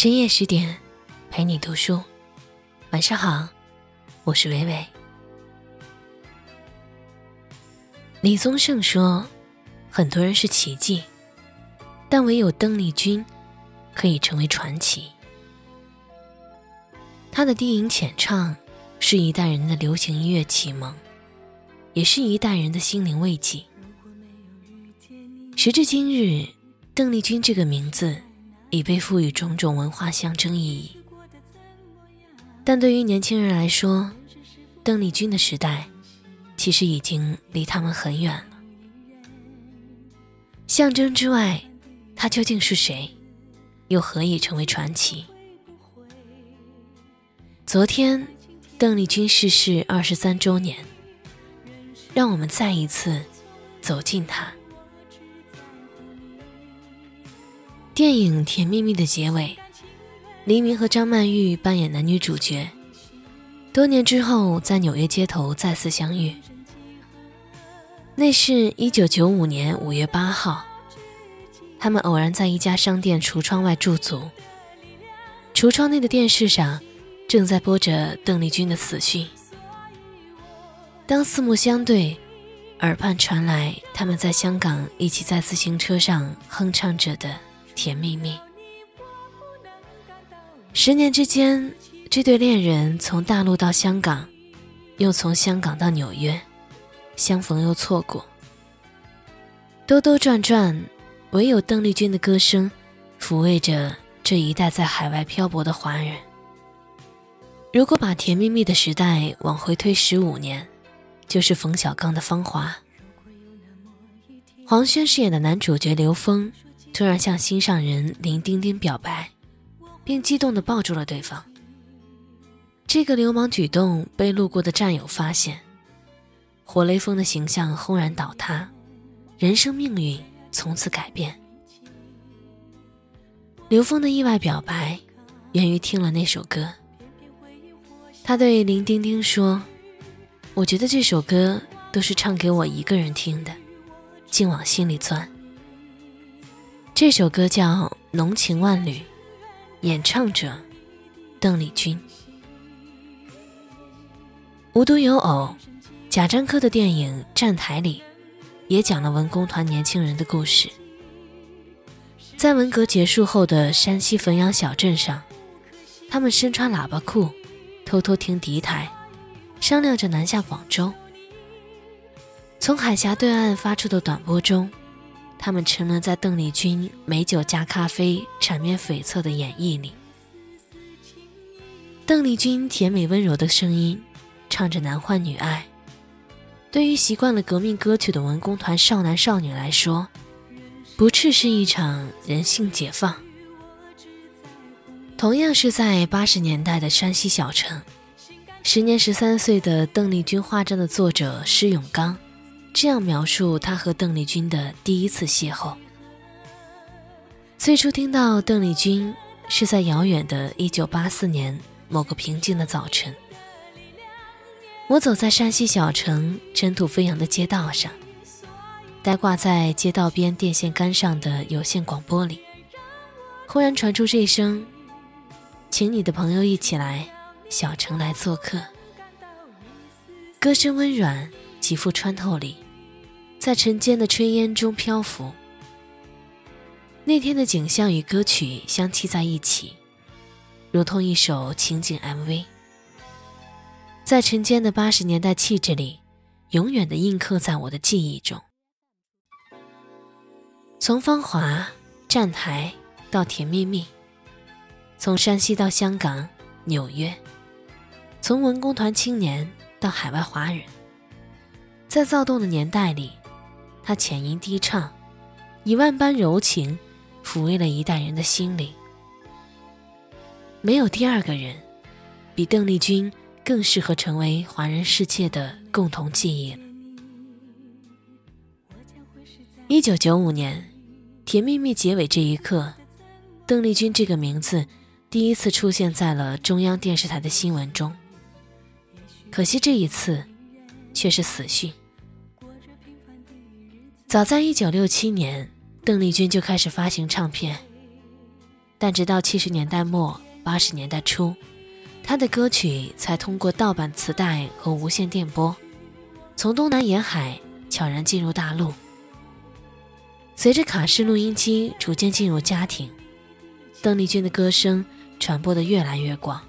深夜十点，陪你读书。晚上好，我是伟伟。李宗盛说：“很多人是奇迹，但唯有邓丽君可以成为传奇。”她的低吟浅唱是一代人的流行音乐启蒙，也是一代人的心灵慰藉。时至今日，邓丽君这个名字已被赋予种种文化象征意义。但对于年轻人来说，邓丽君的时代其实已经离他们很远了。象征之外，她究竟是谁？又何以成为传奇？昨天，邓丽君逝世二十三周年，让我们再一次走进她。电影《甜蜜蜜》的结尾，黎明和张曼玉扮演男女主角，多年之后在纽约街头再次相遇。那是一九九五年五月八号，他们偶然在一家商店橱窗外驻足，橱窗内的电视上正在播着邓丽君的死讯。当四目相对，耳畔传来他们在香港一起在自行车上哼唱着的。甜蜜蜜。十年之间，这对恋人从大陆到香港，又从香港到纽约，相逢又错过。兜兜转转，唯有邓丽君的歌声抚慰着这一代在海外漂泊的华人。如果把甜蜜蜜的时代往回推十五年，就是冯小刚的《芳华》。黄轩饰演的男主角刘峰。突然向心上人林丁丁表白，并激动地抱住了对方。这个流氓举动被路过的战友发现，活雷锋的形象轰然倒塌，人生命运从此改变。刘峰的意外表白源于听了那首歌。他对林丁丁说：“我觉得这首歌都是唱给我一个人听的，竟往心里钻。”这首歌叫《浓情万缕》，演唱者邓丽君。无独有偶，贾樟柯的电影《站台》里也讲了文工团年轻人的故事。在文革结束后的山西汾阳小镇上，他们身穿喇叭裤，偷偷听敌台，商量着南下广州。从海峡对岸发出的短波中。他们沉沦在邓丽君美酒加咖啡、缠绵悱恻的演绎里。邓丽君甜美温柔的声音，唱着男欢女爱。对于习惯了革命歌曲的文工团少男少女来说，不啻是一场人性解放。同样是在八十年代的山西小城，时年十三岁的邓丽君画传的作者施永刚。这样描述他和邓丽君的第一次邂逅。最初听到邓丽君是在遥远的一九八四年某个平静的早晨，我走在山西小城尘土飞扬的街道上，呆挂在街道边电线杆上的有线广播里，忽然传出这声：“请你的朋友一起来小城来做客。”歌声温软。极富穿透力，在晨间的炊烟中漂浮。那天的景象与歌曲相契在一起，如同一首情景 MV，在晨间的八十年代气质里，永远的印刻在我的记忆中。从芳华站台到甜蜜蜜，从山西到香港、纽约，从文工团青年到海外华人。在躁动的年代里，他浅吟低唱，以万般柔情抚慰了一代人的心灵。没有第二个人，比邓丽君更适合成为华人世界的共同记忆了。一九九五年，《甜蜜蜜》结尾这一刻，邓丽君这个名字第一次出现在了中央电视台的新闻中。可惜这一次，却是死讯。早在一九六七年，邓丽君就开始发行唱片。但直到七十年代末、八十年代初，她的歌曲才通过盗版磁带和无线电波，从东南沿海悄然进入大陆。随着卡式录音机逐渐进入家庭，邓丽君的歌声传播的越来越广。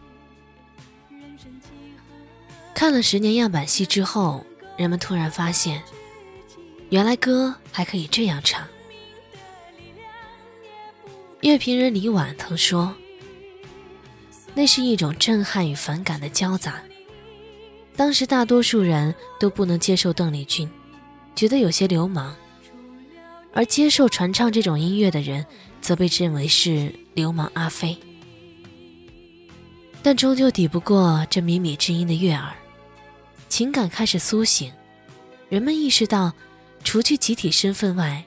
看了十年样板戏之后，人们突然发现，原来歌还可以这样唱。乐评人李婉曾说：“那是一种震撼与反感的交杂。当时大多数人都不能接受邓丽君，觉得有些流氓；而接受传唱这种音乐的人，则被认为是流氓阿飞。但终究抵不过这靡靡之音的悦耳，情感开始苏醒，人们意识到，除去集体身份外，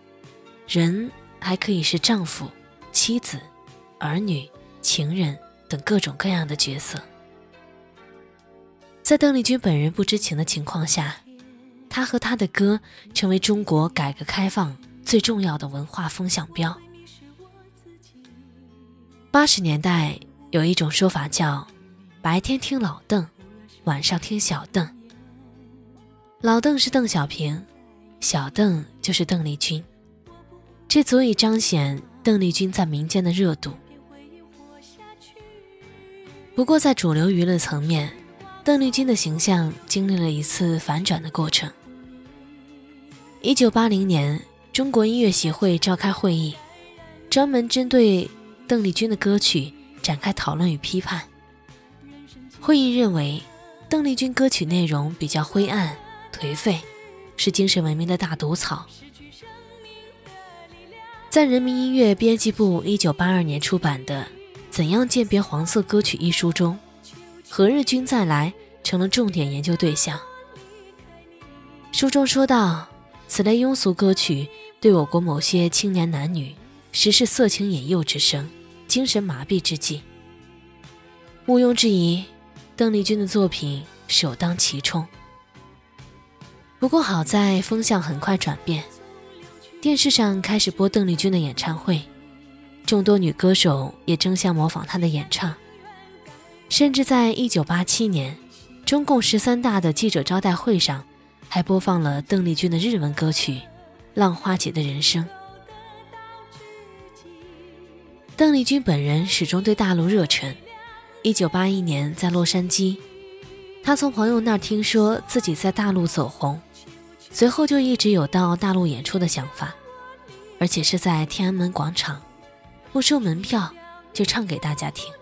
人还可以是丈夫。”妻子、儿女、情人等各种各样的角色，在邓丽君本人不知情的情况下，她和她的歌成为中国改革开放最重要的文化风向标。八十年代有一种说法叫“白天听老邓，晚上听小邓”。老邓是邓小平，小邓就是邓丽君，这足以彰显。邓丽君在民间的热度。不过，在主流娱乐层面，邓丽君的形象经历了一次反转的过程。一九八零年，中国音乐协会召开会议，专门针对邓丽君的歌曲展开讨论与批判。会议认为，邓丽君歌曲内容比较灰暗、颓废，是精神文明的大毒草。在人民音乐编辑部一九八二年出版的《怎样鉴别黄色歌曲》一书中，《何日君再来》成了重点研究对象。书中说道：“此类庸俗歌曲对我国某些青年男女实是色情引诱之声，精神麻痹之计。毋庸置疑，邓丽君的作品首当其冲。不过好在风向很快转变。”电视上开始播邓丽君的演唱会，众多女歌手也争相模仿她的演唱。甚至在一九八七年，中共十三大的记者招待会上，还播放了邓丽君的日文歌曲《浪花姐的人生》。邓丽君本人始终对大陆热忱。一九八一年在洛杉矶，她从朋友那儿听说自己在大陆走红。随后就一直有到大陆演出的想法，而且是在天安门广场，不收门票就唱给大家听。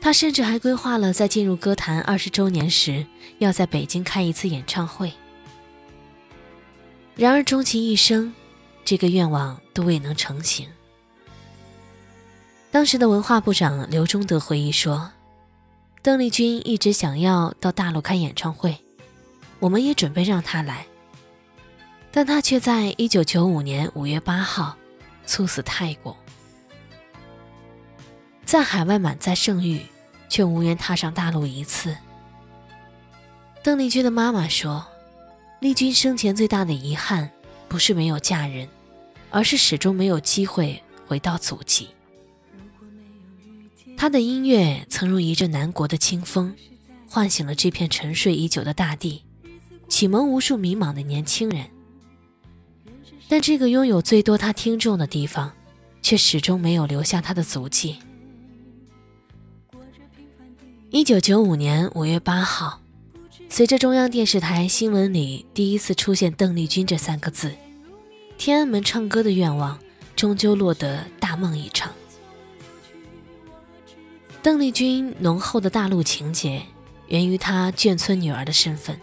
他甚至还规划了在进入歌坛二十周年时，要在北京开一次演唱会。然而终其一生，这个愿望都未能成行。当时的文化部长刘忠德回忆说：“邓丽君一直想要到大陆开演唱会。”我们也准备让他来，但他却在一九九五年五月八号猝死泰国，在海外满载盛誉，却无缘踏上大陆一次。邓丽君的妈妈说：“丽君生前最大的遗憾，不是没有嫁人，而是始终没有机会回到祖籍。她的音乐曾如一阵南国的清风，唤醒了这片沉睡已久的大地。”启蒙无数迷茫的年轻人，但这个拥有最多他听众的地方，却始终没有留下他的足迹。一九九五年五月八号，随着中央电视台新闻里第一次出现“邓丽君”这三个字，天安门唱歌的愿望终究落得大梦一场。邓丽君浓厚的大陆情结，源于她眷村女儿的身份。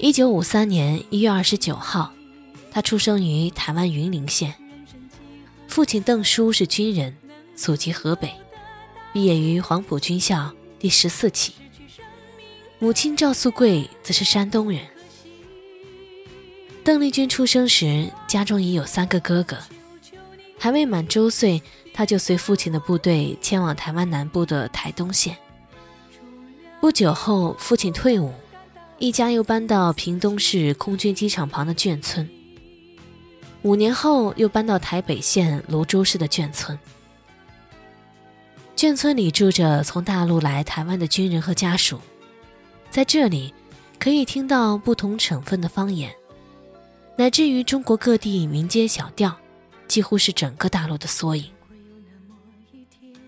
一九五三年一月二十九号，他出生于台湾云林县。父亲邓叔是军人，祖籍河北，毕业于黄埔军校第十四期。母亲赵素桂则是山东人。邓丽君出生时，家中已有三个哥哥，还未满周岁，他就随父亲的部队迁往台湾南部的台东县。不久后，父亲退伍。一家又搬到屏东市空军机场旁的眷村。五年后又搬到台北县泸州市的眷村。眷村里住着从大陆来台湾的军人和家属，在这里可以听到不同省份的方言，乃至于中国各地民间小调，几乎是整个大陆的缩影。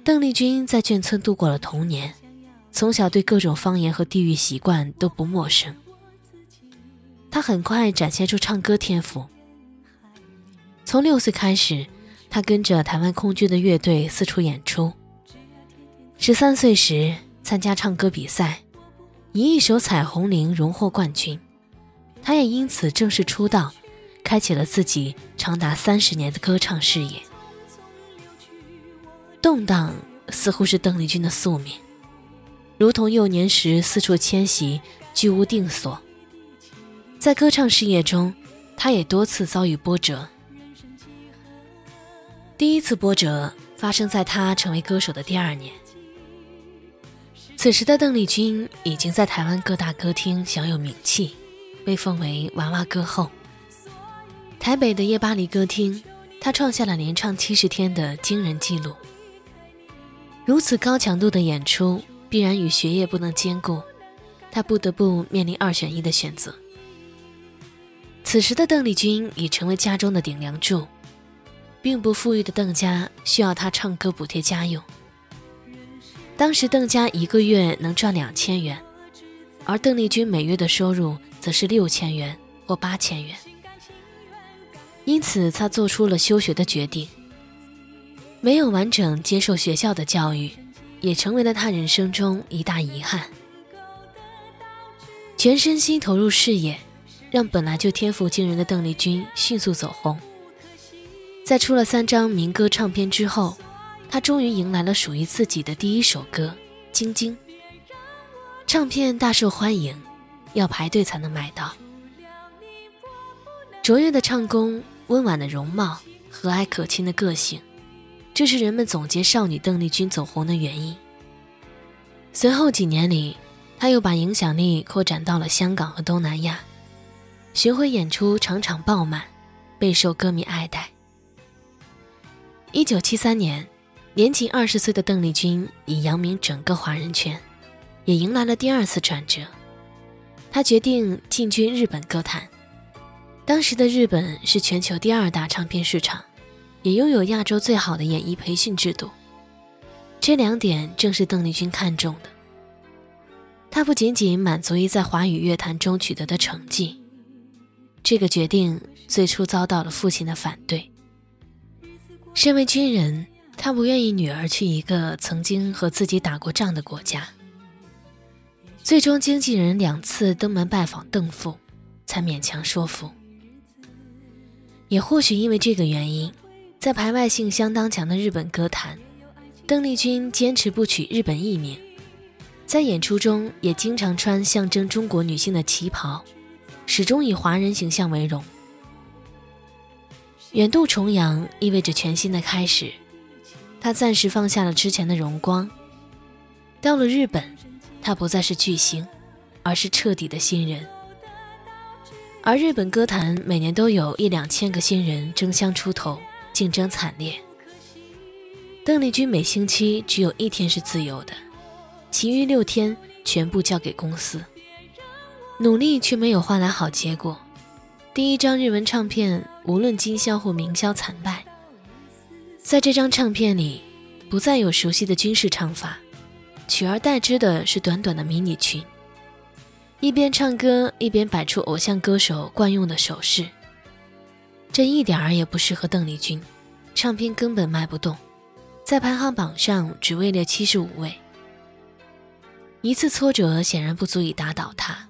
邓丽君在眷村度过了童年，从小对各种方言和地域习惯都不陌生。他很快展现出唱歌天赋。从六岁开始，他跟着台湾空军的乐队四处演出。十三岁时参加唱歌比赛，以一首《彩虹铃》荣获冠军，他也因此正式出道，开启了自己长达三十年的歌唱事业。动荡似乎是邓丽君的宿命，如同幼年时四处迁徙，居无定所。在歌唱事业中，他也多次遭遇波折。第一次波折发生在他成为歌手的第二年。此时的邓丽君已经在台湾各大歌厅享有名气，被奉为“娃娃歌后”。台北的夜巴黎歌厅，她创下了连唱七十天的惊人纪录。如此高强度的演出，必然与学业不能兼顾，他不得不面临二选一的选择。此时的邓丽君已成为家中的顶梁柱，并不富裕的邓家需要她唱歌补贴家用。当时邓家一个月能赚两千元，而邓丽君每月的收入则是六千元或八千元，因此她做出了休学的决定。没有完整接受学校的教育，也成为了他人生中一大遗憾。全身心投入事业，让本来就天赋惊人的邓丽君迅速走红。在出了三张民歌唱片之后。他终于迎来了属于自己的第一首歌《晶晶》，唱片大受欢迎，要排队才能买到。卓越的唱功、温婉的容貌、和蔼可亲的个性，这是人们总结少女邓丽君走红的原因。随后几年里，她又把影响力扩展到了香港和东南亚，巡回演出场场爆满，备受歌迷爱戴。一九七三年。年仅二十岁的邓丽君已扬名整个华人圈，也迎来了第二次转折。她决定进军日本歌坛。当时的日本是全球第二大唱片市场，也拥有亚洲最好的演艺培训制度。这两点正是邓丽君看中的。她不仅仅满足于在华语乐坛中取得的成绩，这个决定最初遭到了父亲的反对。身为军人。他不愿意女儿去一个曾经和自己打过仗的国家。最终，经纪人两次登门拜访邓父，才勉强说服。也或许因为这个原因，在排外性相当强的日本歌坛，邓丽君坚持不取日本艺名，在演出中也经常穿象征中国女性的旗袍，始终以华人形象为荣。远渡重洋意味着全新的开始。她暂时放下了之前的荣光，到了日本，她不再是巨星，而是彻底的新人。而日本歌坛每年都有一两千个新人争相出头，竞争惨烈。邓丽君每星期只有一天是自由的，其余六天全部交给公司。努力却没有换来好结果，第一张日文唱片无论经销或明销惨败。在这张唱片里，不再有熟悉的军事唱法，取而代之的是短短的迷你裙。一边唱歌一边摆出偶像歌手惯用的手势，这一点儿也不适合邓丽君，唱片根本卖不动，在排行榜上只位列七十五位。一次挫折显然不足以打倒她，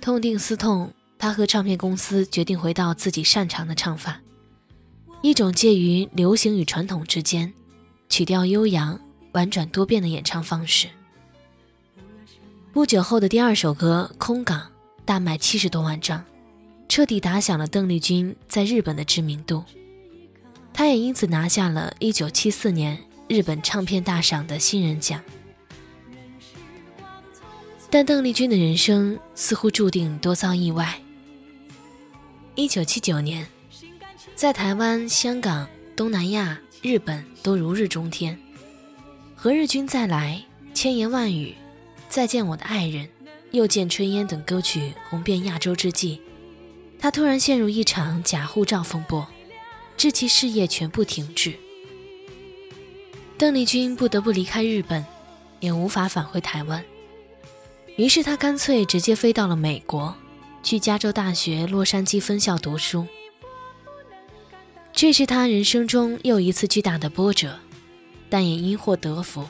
痛定思痛，她和唱片公司决定回到自己擅长的唱法。一种介于流行与传统之间，曲调悠扬、婉转多变的演唱方式。不久后的第二首歌《空港》大卖七十多万张，彻底打响了邓丽君在日本的知名度。她也因此拿下了一九七四年日本唱片大赏的新人奖。但邓丽君的人生似乎注定多遭意外。一九七九年。在台湾、香港、东南亚、日本都如日中天。何日君再来，千言万语，再见我的爱人，又见炊烟等歌曲红遍亚洲之际，他突然陷入一场假护照风波，致其事业全部停滞。邓丽君不得不离开日本，也无法返回台湾，于是他干脆直接飞到了美国，去加州大学洛杉矶分校读书。这是他人生中又一次巨大的波折，但也因祸得福。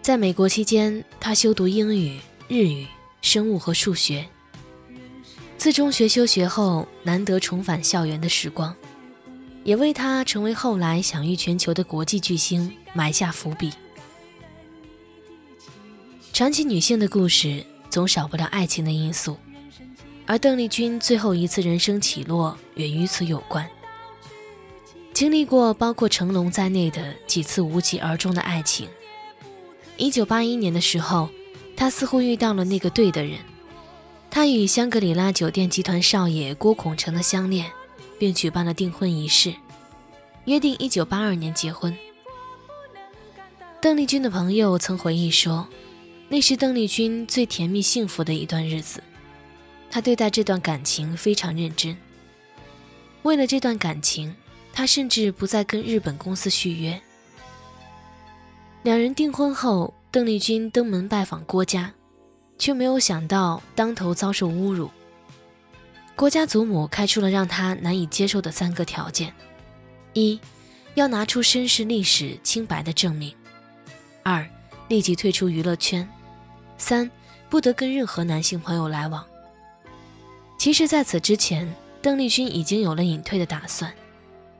在美国期间，他修读英语、日语、生物和数学。自中学休学后，难得重返校园的时光。也为他成为后来享誉全球的国际巨星埋下伏笔。传奇女性的故事总少不了爱情的因素，而邓丽君最后一次人生起落也与此有关。经历过包括成龙在内的几次无疾而终的爱情，一九八一年的时候，她似乎遇到了那个对的人，他与香格里拉酒店集团少爷郭孔成的相恋。并举办了订婚仪式，约定一九八二年结婚。邓丽君的朋友曾回忆说，那是邓丽君最甜蜜幸福的一段日子。她对待这段感情非常认真。为了这段感情，她甚至不再跟日本公司续约。两人订婚后，邓丽君登门拜访郭家，却没有想到当头遭受侮辱。郭家祖母开出了让他难以接受的三个条件：一，要拿出身世历史清白的证明；二，立即退出娱乐圈；三，不得跟任何男性朋友来往。其实，在此之前，邓丽君已经有了隐退的打算，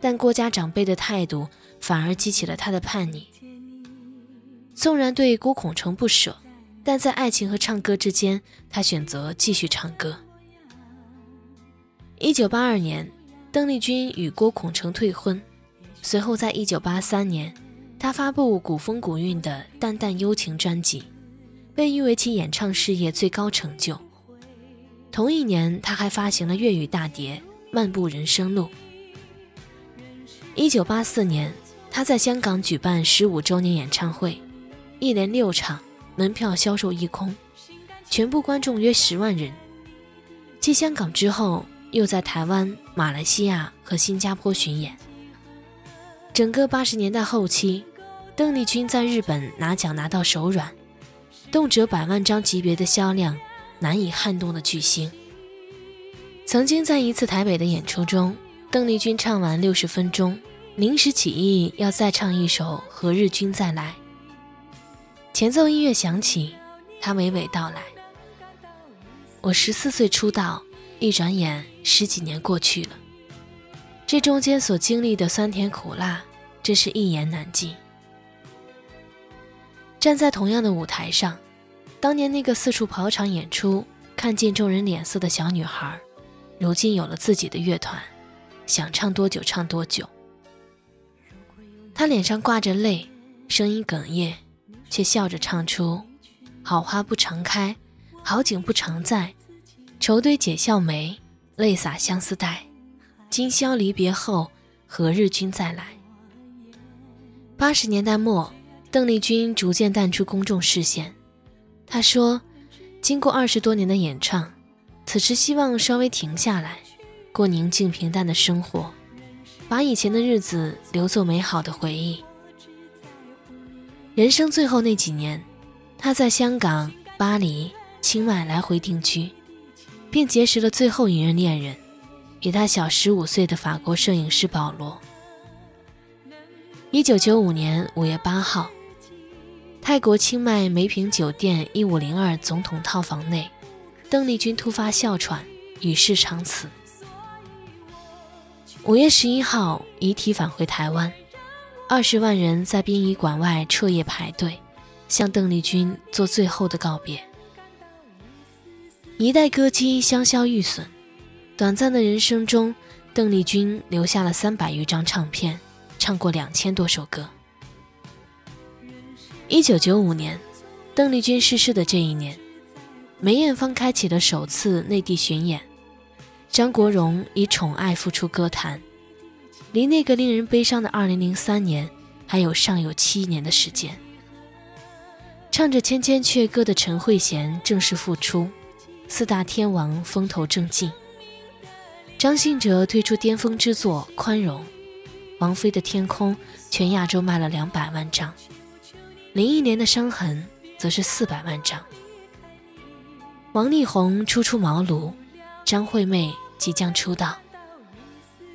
但郭家长辈的态度反而激起了他的叛逆。纵然对郭孔成不舍，但在爱情和唱歌之间，他选择继续唱歌。一九八二年，邓丽君与郭孔成退婚。随后，在一九八三年，她发布古风古韵的《淡淡幽情》专辑，被誉为其演唱事业最高成就。同一年，她还发行了粤语大碟《漫步人生路》。一九八四年，她在香港举办十五周年演唱会，一连六场，门票销售一空，全部观众约十万人。继香港之后。又在台湾、马来西亚和新加坡巡演。整个八十年代后期，邓丽君在日本拿奖拿到手软，动辄百万张级别的销量，难以撼动的巨星。曾经在一次台北的演出中，邓丽君唱完六十分钟，临时起意要再唱一首《何日君再来》。前奏音乐响起，他娓娓道来：“我十四岁出道。”一转眼十几年过去了，这中间所经历的酸甜苦辣，真是一言难尽。站在同样的舞台上，当年那个四处跑场演出、看尽众人脸色的小女孩，如今有了自己的乐团，想唱多久唱多久。她脸上挂着泪，声音哽咽，却笑着唱出：“好花不常开，好景不常在。”愁堆解笑眉，泪洒相思带。今宵离别后，何日君再来？八十年代末，邓丽君逐渐淡出公众视线。她说：“经过二十多年的演唱，此时希望稍微停下来，过宁静平淡的生活，把以前的日子留作美好的回忆。”人生最后那几年，她在香港、巴黎、清迈来回定居。并结识了最后一任恋人，比他小十五岁的法国摄影师保罗。一九九五年五月八号，泰国清迈梅坪酒店一五零二总统套房内，邓丽君突发哮喘，与世长辞。五月十一号，遗体返回台湾，二十万人在殡仪馆外彻夜排队，向邓丽君做最后的告别。一代歌姬香消玉损，短暂的人生中，邓丽君留下了三百余张唱片，唱过两千多首歌。一九九五年，邓丽君逝世的这一年，梅艳芳开启了首次内地巡演，张国荣以宠爱复出歌坛，离那个令人悲伤的2003年还有尚有七年的时间。唱着《千千阙歌》的陈慧娴正式复出，四大天王风头正劲。张信哲推出巅峰之作《宽容》，王菲的《天空》全亚洲卖了两百万张，林忆莲的《伤痕》则是四百万张。王力宏初出茅庐，张惠妹。即将出道，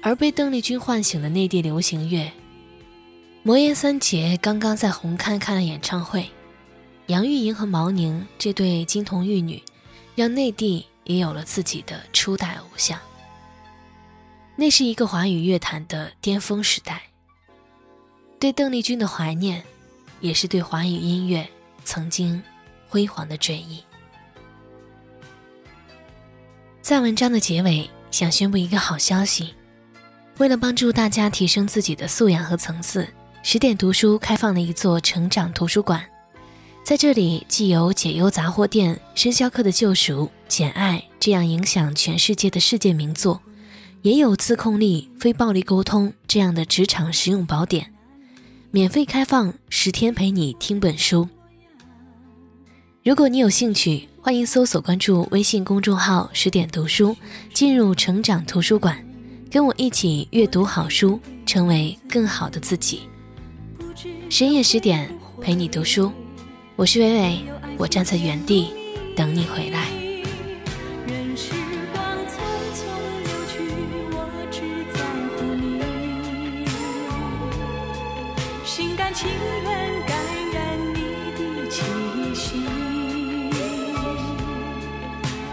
而被邓丽君唤醒的内地流行乐，魔岩三杰刚刚在红磡开了演唱会，杨钰莹和毛宁这对金童玉女，让内地也有了自己的初代偶像。那是一个华语乐坛的巅峰时代，对邓丽君的怀念，也是对华语音乐曾经辉煌的追忆。在文章的结尾，想宣布一个好消息：为了帮助大家提升自己的素养和层次，十点读书开放了一座成长图书馆。在这里，既有《解忧杂货店》《生肖课的救赎》《简爱》这样影响全世界的世界名作，也有《自控力》《非暴力沟通》这样的职场实用宝典。免费开放十天，陪你听本书。如果你有兴趣，欢迎搜索关注微信公众号“十点读书”，进入成长图书馆，跟我一起阅读好书，成为更好的自己。深夜十点陪你读书，我是伟伟，我站在原地等你回来。心甘情愿感染你的气息。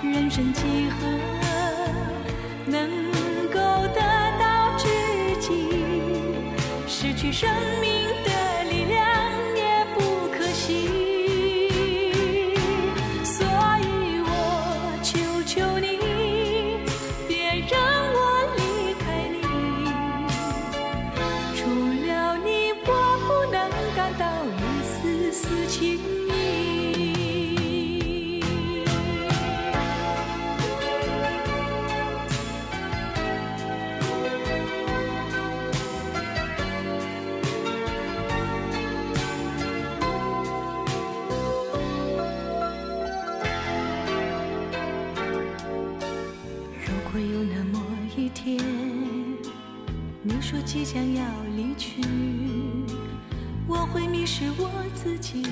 人生几何去生命即将要离去，我会迷失我自己，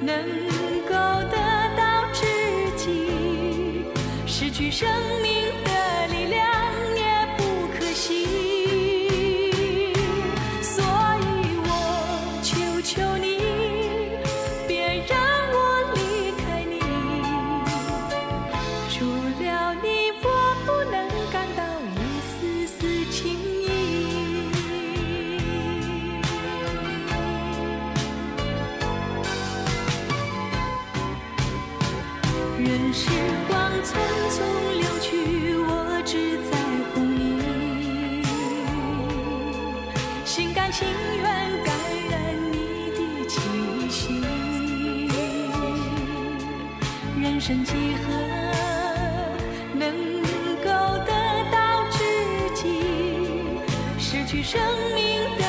能够得到知己？失去生命人生几何能够得到知己失去生命的